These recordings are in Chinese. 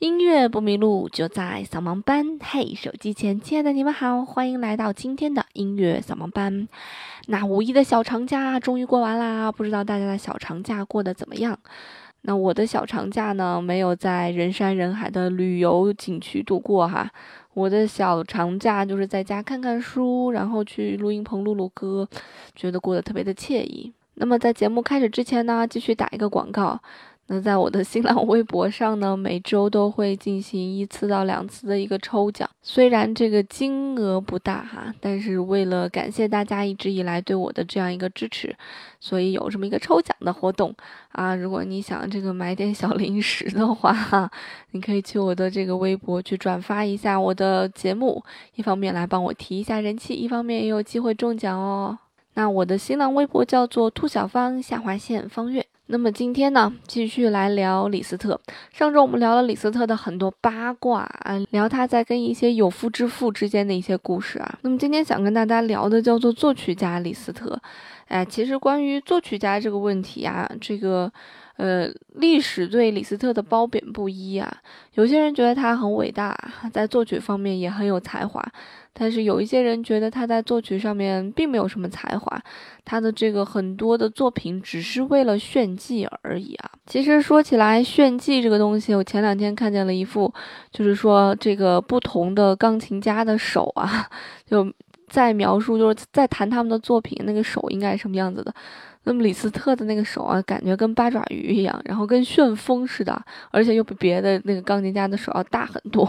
音乐不迷路，就在扫盲班。嘿，手机前亲爱的你们好，欢迎来到今天的音乐扫盲班。那五一的小长假终于过完啦，不知道大家的小长假过得怎么样？那我的小长假呢，没有在人山人海的旅游景区度过哈。我的小长假就是在家看看书，然后去录音棚录录歌，觉得过得特别的惬意。那么在节目开始之前呢，继续打一个广告。那在我的新浪微博上呢，每周都会进行一次到两次的一个抽奖，虽然这个金额不大哈，但是为了感谢大家一直以来对我的这样一个支持，所以有这么一个抽奖的活动啊。如果你想这个买点小零食的话哈，你可以去我的这个微博去转发一下我的节目，一方面来帮我提一下人气，一方面也有机会中奖哦。那我的新浪微博叫做兔小芳下划线方月。那么今天呢，继续来聊李斯特。上周我们聊了李斯特的很多八卦啊，聊他在跟一些有夫之妇之间的一些故事啊。那么今天想跟大家聊的叫做作曲家李斯特。哎，其实关于作曲家这个问题啊，这个。呃，历史对李斯特的褒贬不一啊。有些人觉得他很伟大，在作曲方面也很有才华，但是有一些人觉得他在作曲上面并没有什么才华，他的这个很多的作品只是为了炫技而已啊。其实说起来，炫技这个东西，我前两天看见了一幅，就是说这个不同的钢琴家的手啊，就在描述，就是在弹他们的作品，那个手应该是什么样子的。那么李斯特的那个手啊，感觉跟八爪鱼一样，然后跟旋风似的，而且又比别的那个钢琴家的手要大很多。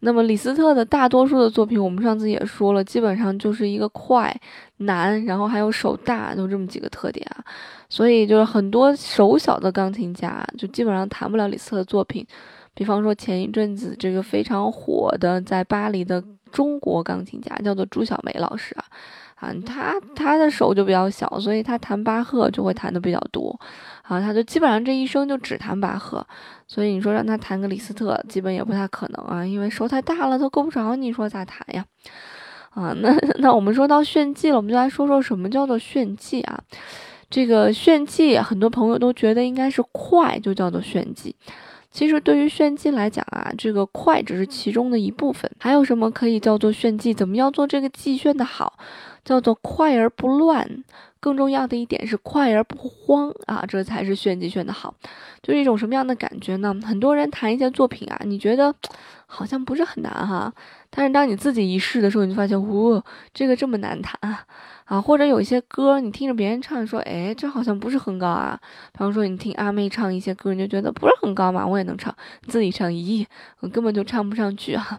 那么李斯特的大多数的作品，我们上次也说了，基本上就是一个快、难，然后还有手大，就这么几个特点啊。所以就是很多手小的钢琴家，就基本上弹不了李斯特的作品。比方说前一阵子这个非常火的在巴黎的中国钢琴家，叫做朱小梅老师啊。啊，他他的手就比较小，所以他弹巴赫就会弹的比较多，啊，他就基本上这一生就只弹巴赫，所以你说让他弹个李斯特，基本也不太可能啊，因为手太大了，都够不着，你说咋弹呀？啊，那那我们说到炫技了，我们就来说说什么叫做炫技啊？这个炫技，很多朋友都觉得应该是快就叫做炫技。其实对于炫技来讲啊，这个快只是其中的一部分，还有什么可以叫做炫技？怎么样做这个技炫的好？叫做快而不乱。更重要的一点是快而不慌啊，这才是炫技炫的好。就是一种什么样的感觉呢？很多人弹一些作品啊，你觉得好像不是很难哈，但是当你自己一试的时候，你就发现，呜，这个这么难弹啊。啊，或者有一些歌，你听着别人唱，说，哎，这好像不是很高啊。比方说，你听阿妹唱一些歌，你就觉得不是很高嘛，我也能唱。自己唱，咦，我根本就唱不上去啊。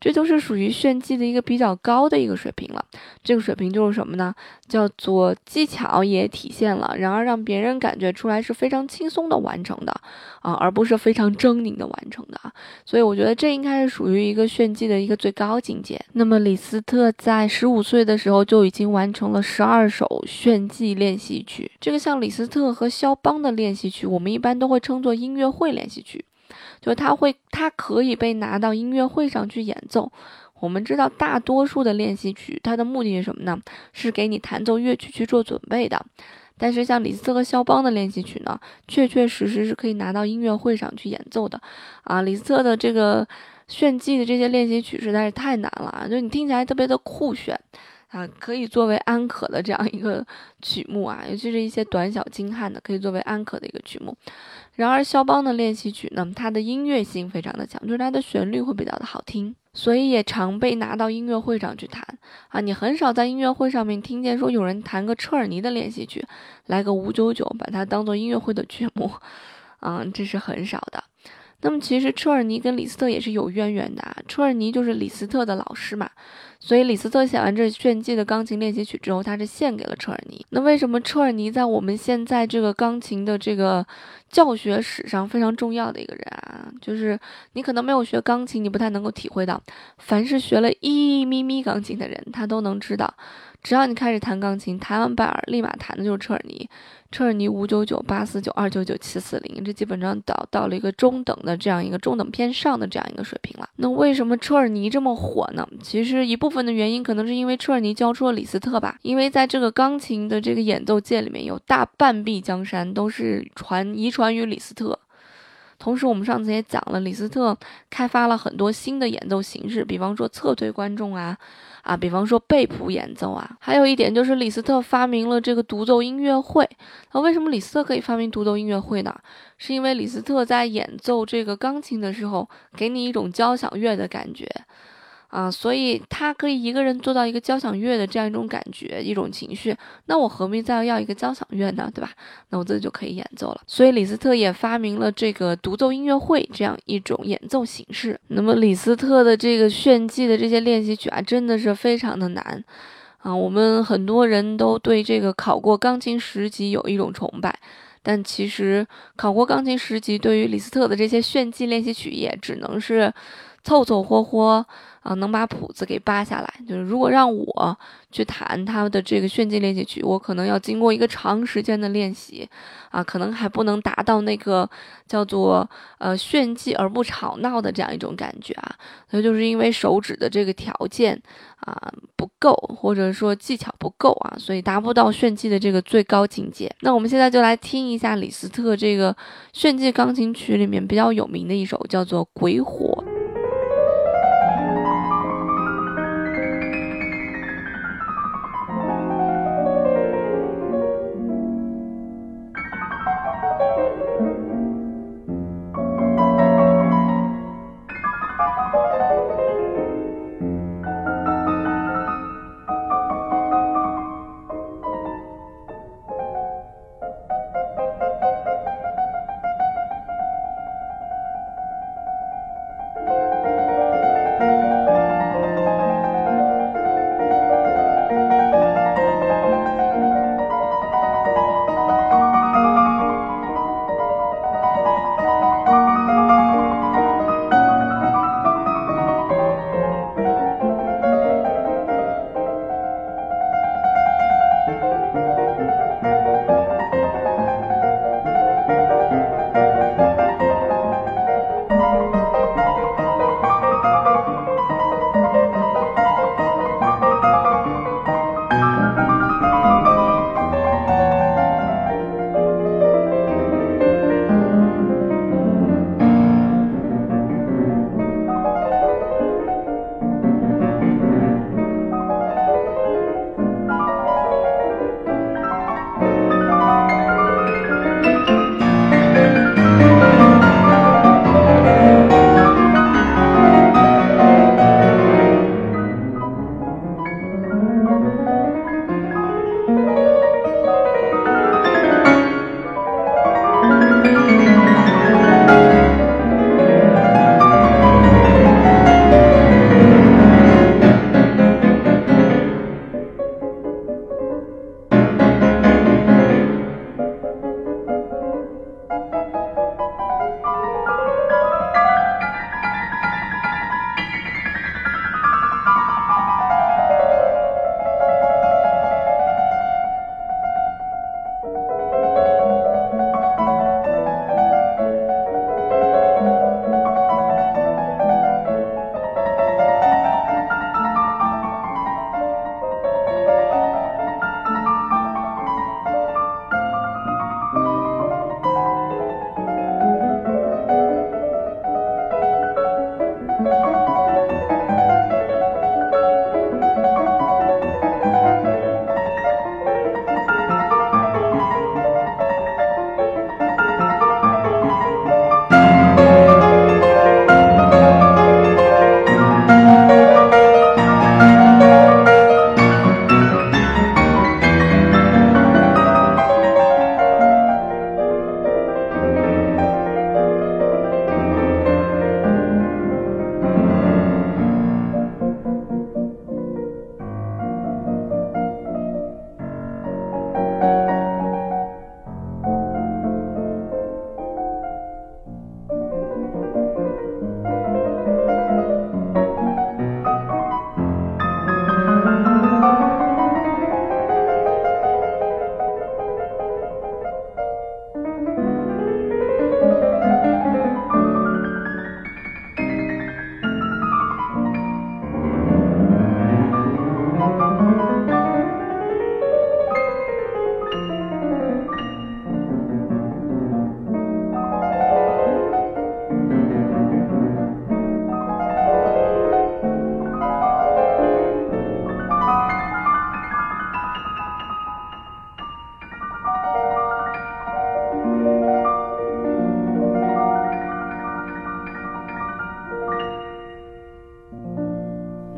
这就是属于炫技的一个比较高的一个水平了。这个水平就是什么呢？叫做技巧也体现了，然而让别人感觉出来是非常轻松的完成的啊，而不是非常狰狞的完成的啊。所以我觉得这应该是属于一个炫技的一个最高境界。那么李斯特在十五岁的时候就已经完成了十二首炫技练习曲。这个像李斯特和肖邦的练习曲，我们一般都会称作音乐会练习曲。就他会，他可以被拿到音乐会上去演奏。我们知道，大多数的练习曲，它的目的是什么呢？是给你弹奏乐曲去做准备的。但是像李斯特和肖邦的练习曲呢，确确实实是可以拿到音乐会上去演奏的。啊，李斯特的这个炫技的这些练习曲实在是太难了啊！就你听起来特别的酷炫。啊，可以作为安可的这样一个曲目啊，尤其是一些短小精悍的，可以作为安可的一个曲目。然而，肖邦的练习曲呢，它的音乐性非常的强，就是它的旋律会比较的好听，所以也常被拿到音乐会上去弹啊。你很少在音乐会上面听见说有人弹个车尔尼的练习曲，来个五九九，把它当做音乐会的曲目，啊，这是很少的。那么其实车尔尼跟李斯特也是有渊源的啊，车尔尼就是李斯特的老师嘛，所以李斯特写完这炫技的钢琴练习曲之后，他是献给了车尔尼。那为什么车尔尼在我们现在这个钢琴的这个教学史上非常重要的一个人啊？就是你可能没有学钢琴，你不太能够体会到，凡是学了一咪咪钢琴的人，他都能知道。只要你开始弹钢琴，弹完拜尔立马弹的就是车尔尼，车尔尼五九九八四九二九九七四零，这基本上到到了一个中等的这样一个中等偏上的这样一个水平了。那为什么车尔尼这么火呢？其实一部分的原因可能是因为车尔尼教出了李斯特吧，因为在这个钢琴的这个演奏界里面有大半壁江山都是传遗传于李斯特。同时，我们上次也讲了，李斯特开发了很多新的演奏形式，比方说侧推观众啊，啊，比方说背谱演奏啊。还有一点就是，李斯特发明了这个独奏音乐会。那为什么李斯特可以发明独奏音乐会呢？是因为李斯特在演奏这个钢琴的时候，给你一种交响乐的感觉。啊，所以他可以一个人做到一个交响乐的这样一种感觉、一种情绪，那我何必再要一个交响乐呢？对吧？那我自己就可以演奏了。所以李斯特也发明了这个独奏音乐会这样一种演奏形式。那么李斯特的这个炫技的这些练习曲啊，真的是非常的难啊。我们很多人都对这个考过钢琴十级有一种崇拜，但其实考过钢琴十级对于李斯特的这些炫技练习曲也只能是凑凑合合。啊，能把谱子给扒下来，就是如果让我去弹他的这个炫技练习曲，我可能要经过一个长时间的练习，啊，可能还不能达到那个叫做呃炫技而不吵闹的这样一种感觉啊，所以就是因为手指的这个条件啊不够，或者说技巧不够啊，所以达不到炫技的这个最高境界。那我们现在就来听一下李斯特这个炫技钢琴曲里面比较有名的一首，叫做《鬼火》。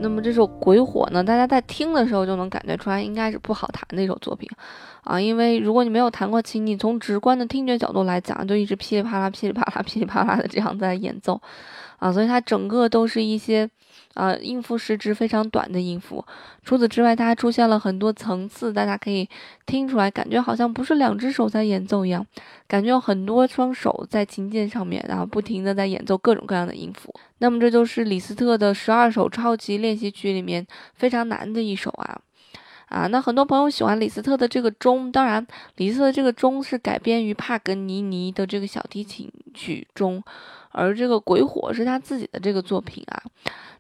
那么这首《鬼火》呢，大家在听的时候就能感觉出来，应该是不好弹的一首作品啊。因为如果你没有弹过琴，你从直观的听觉角度来讲，就一直噼里啪啦、噼里啪啦、噼里啪啦的这样在演奏啊，所以它整个都是一些。啊，音符时值非常短的音符。除此之外，它还出现了很多层次，大家可以听出来，感觉好像不是两只手在演奏一样，感觉有很多双手在琴键上面，然后不停的在演奏各种各样的音符。那么这就是李斯特的十二首超级练习曲里面非常难的一首啊啊！那很多朋友喜欢李斯特的这个钟，当然，李斯特的这个钟是改编于帕格尼尼的这个小提琴曲中，而这个鬼火是他自己的这个作品啊。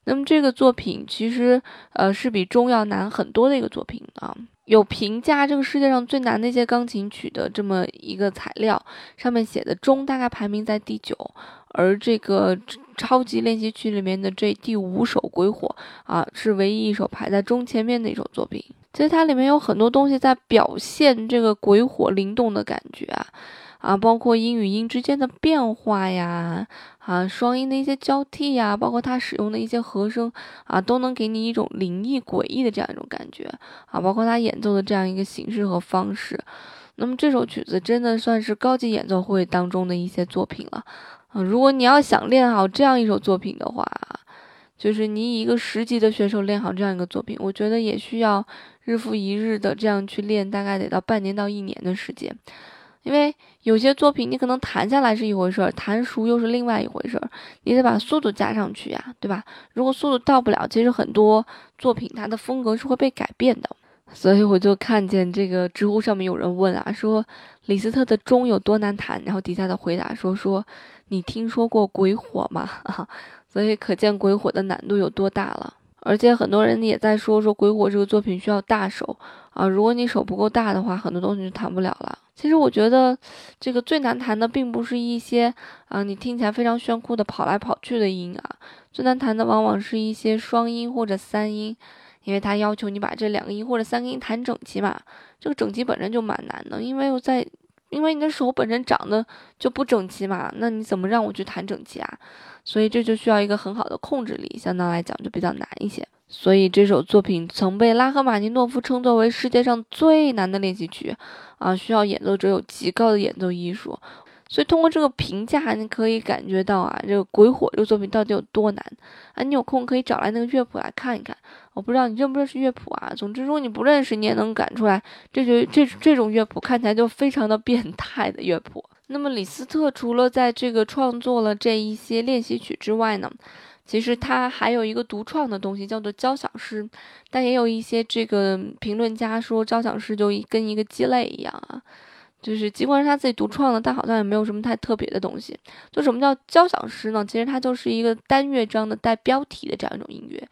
那么这个作品其实，呃，是比钟要难很多的一个作品啊。有评价这个世界上最难的一些钢琴曲的这么一个材料，上面写的钟大概排名在第九，而这个超级练习曲里面的这第五首鬼火啊，是唯一一首排在中前面的一首作品。其实它里面有很多东西在表现这个鬼火灵动的感觉啊。啊，包括音与音之间的变化呀，啊，双音的一些交替呀，包括它使用的一些和声啊，都能给你一种灵异诡异的这样一种感觉啊，包括他演奏的这样一个形式和方式。那么这首曲子真的算是高级演奏会当中的一些作品了啊。如果你要想练好这样一首作品的话，就是你以一个十级的选手练好这样一个作品，我觉得也需要日复一日的这样去练，大概得到半年到一年的时间。因为有些作品你可能弹下来是一回事儿，弹熟又是另外一回事儿，你得把速度加上去呀，对吧？如果速度到不了，其实很多作品它的风格是会被改变的。所以我就看见这个知乎上面有人问啊，说李斯特的钟有多难弹，然后底下的回答说说你听说过鬼火吗？所以可见鬼火的难度有多大了。而且很多人也在说说鬼火这个作品需要大手啊，如果你手不够大的话，很多东西就弹不了了。其实我觉得，这个最难弹的并不是一些啊，你听起来非常炫酷的跑来跑去的音啊，最难弹的往往是一些双音或者三音，因为它要求你把这两个音或者三个音弹整齐嘛。这个整齐本身就蛮难的，因为我在，因为你的手本身长得就不整齐嘛，那你怎么让我去弹整齐啊？所以这就需要一个很好的控制力，相当来讲就比较难一些。所以这首作品曾被拉赫玛尼诺夫称作为世界上最难的练习曲，啊，需要演奏者有极高的演奏艺术。所以通过这个评价，你可以感觉到啊，这个《鬼火》这个作品到底有多难啊！你有空可以找来那个乐谱来看一看。我不知道你认不认识乐谱啊？总之，如果你不认识，你也能感出来，这就这这种乐谱看起来就非常的变态的乐谱。那么李斯特除了在这个创作了这一些练习曲之外呢？其实他还有一个独创的东西，叫做交响诗，但也有一些这个评论家说交响诗就跟一个鸡肋一样啊，就是尽管是他自己独创的，但好像也没有什么太特别的东西。就什么叫交响诗呢？其实它就是一个单乐章的带标题的这样一种音乐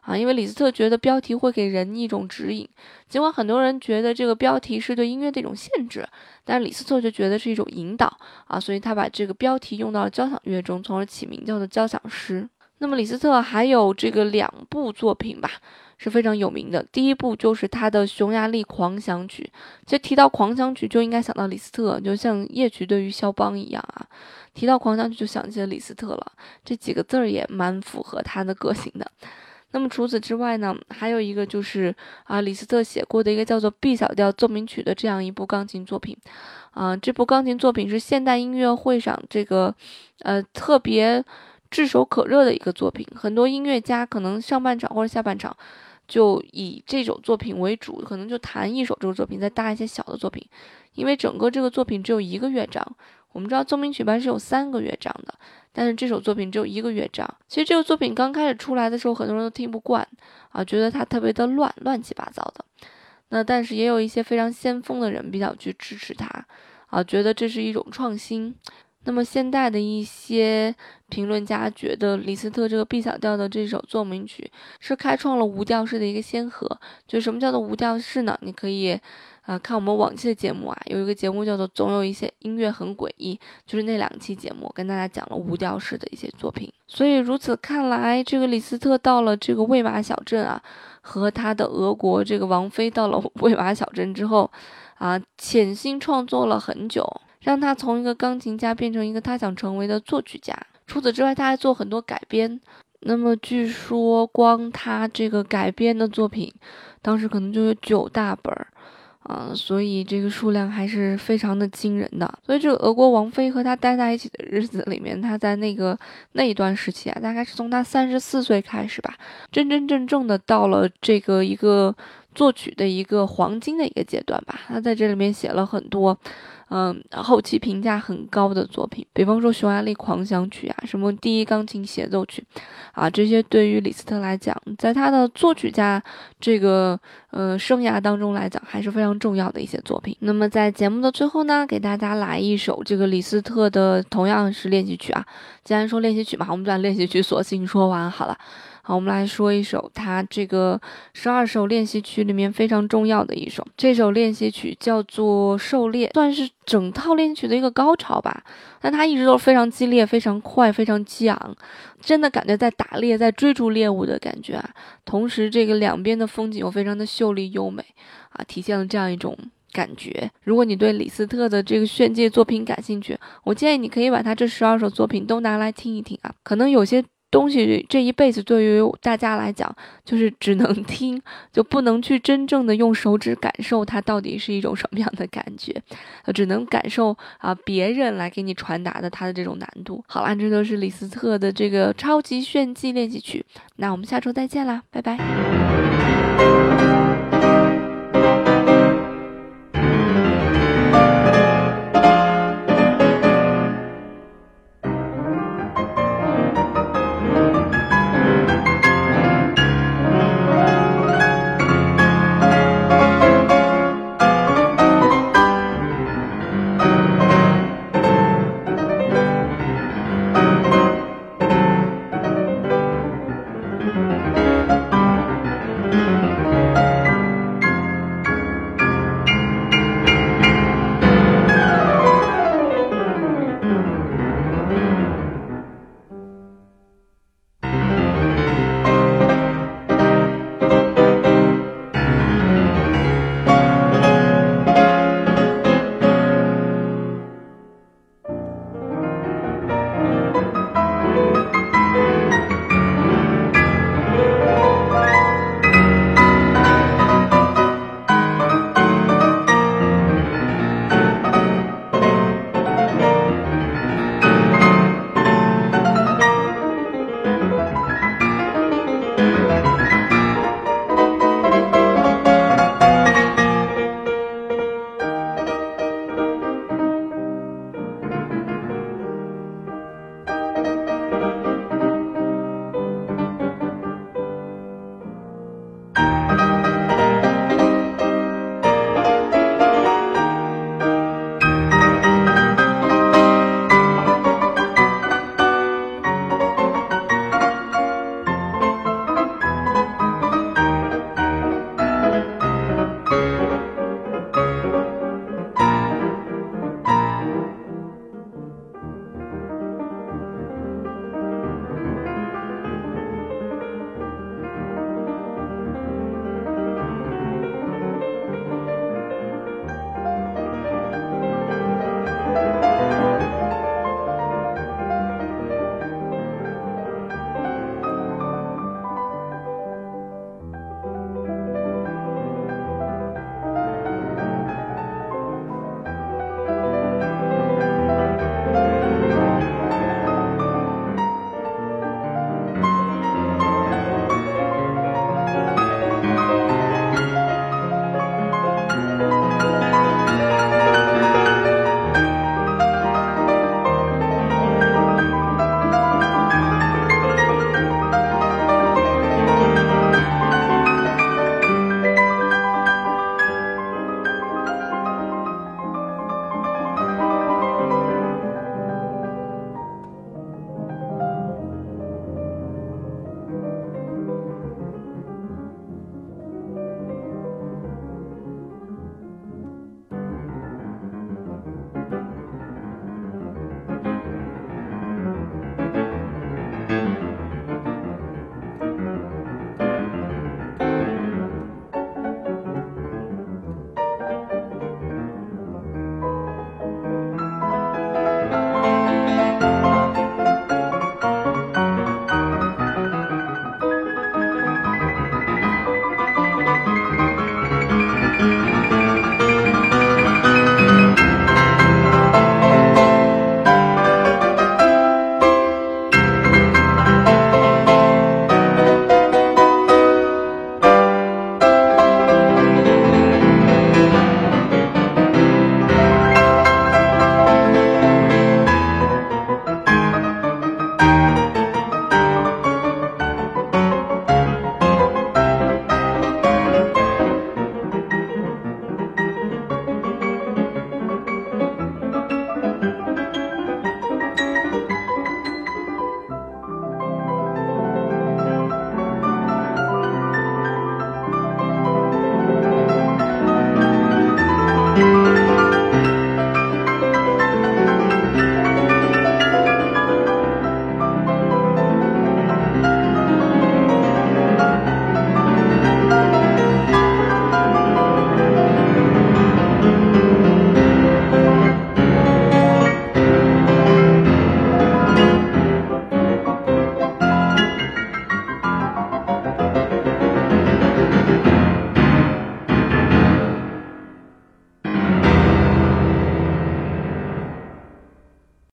啊，因为李斯特觉得标题会给人一种指引，尽管很多人觉得这个标题是对音乐的一种限制，但是李斯特就觉得是一种引导啊，所以他把这个标题用到了交响乐中，从而起名叫做交响诗。那么李斯特还有这个两部作品吧，是非常有名的。第一部就是他的《匈牙利狂想曲》。其实提到狂想曲，就应该想到李斯特，就像夜曲对于肖邦一样啊。提到狂想曲，就想起了李斯特了。这几个字儿也蛮符合他的个性的。那么除此之外呢，还有一个就是啊，李斯特写过的一个叫做《B 小调奏鸣曲》的这样一部钢琴作品。啊，这部钢琴作品是现代音乐会上这个呃特别。炙手可热的一个作品，很多音乐家可能上半场或者下半场就以这首作品为主，可能就弹一首这个作品，再搭一些小的作品，因为整个这个作品只有一个乐章。我们知道奏鸣曲班是有三个乐章的，但是这首作品只有一个乐章。其实这个作品刚开始出来的时候，很多人都听不惯啊，觉得它特别的乱，乱七八糟的。那但是也有一些非常先锋的人比较去支持它啊，觉得这是一种创新。那么现代的一些评论家觉得，李斯特这个 B 小调的这首奏鸣曲是开创了无调式的一个先河。就什么叫做无调式呢？你可以啊看我们往期的节目啊，有一个节目叫做《总有一些音乐很诡异》，就是那两期节目跟大家讲了无调式的一些作品。所以如此看来，这个李斯特到了这个魏玛小镇啊，和他的俄国这个王妃到了魏玛小镇之后啊，潜心创作了很久。让他从一个钢琴家变成一个他想成为的作曲家。除此之外，他还做很多改编。那么据说光他这个改编的作品，当时可能就有九大本儿。啊，所以这个数量还是非常的惊人的。所以这个俄国王妃和他待在一起的日子里面，他在那个那一段时期啊，大概是从他三十四岁开始吧，真真正正的到了这个一个作曲的一个黄金的一个阶段吧。他在这里面写了很多。嗯，后期评价很高的作品，比方说《匈牙利狂想曲》啊，什么第一钢琴协奏曲，啊，这些对于李斯特来讲，在他的作曲家这个呃生涯当中来讲，还是非常重要的一些作品。那么在节目的最后呢，给大家来一首这个李斯特的，同样是练习曲啊。既然说练习曲嘛，我们把练习曲索性说完好了。好，我们来说一首他这个十二首练习曲里面非常重要的一首。这首练习曲叫做《狩猎》，算是整套练习曲的一个高潮吧。但它一直都是非常激烈、非常快、非常激昂，真的感觉在打猎、在追逐猎物的感觉啊。同时，这个两边的风景又非常的秀丽优美啊，体现了这样一种感觉。如果你对李斯特的这个炫技作品感兴趣，我建议你可以把他这十二首作品都拿来听一听啊。可能有些。东西这一辈子对于大家来讲，就是只能 听，就不能去真正的用手指感受它到底是一种什么样的感觉，只能感受啊别人来给你传达的它的这种难度。好啦，这就是李斯特的这个超级炫技练习曲，那我们下周再见啦，拜拜。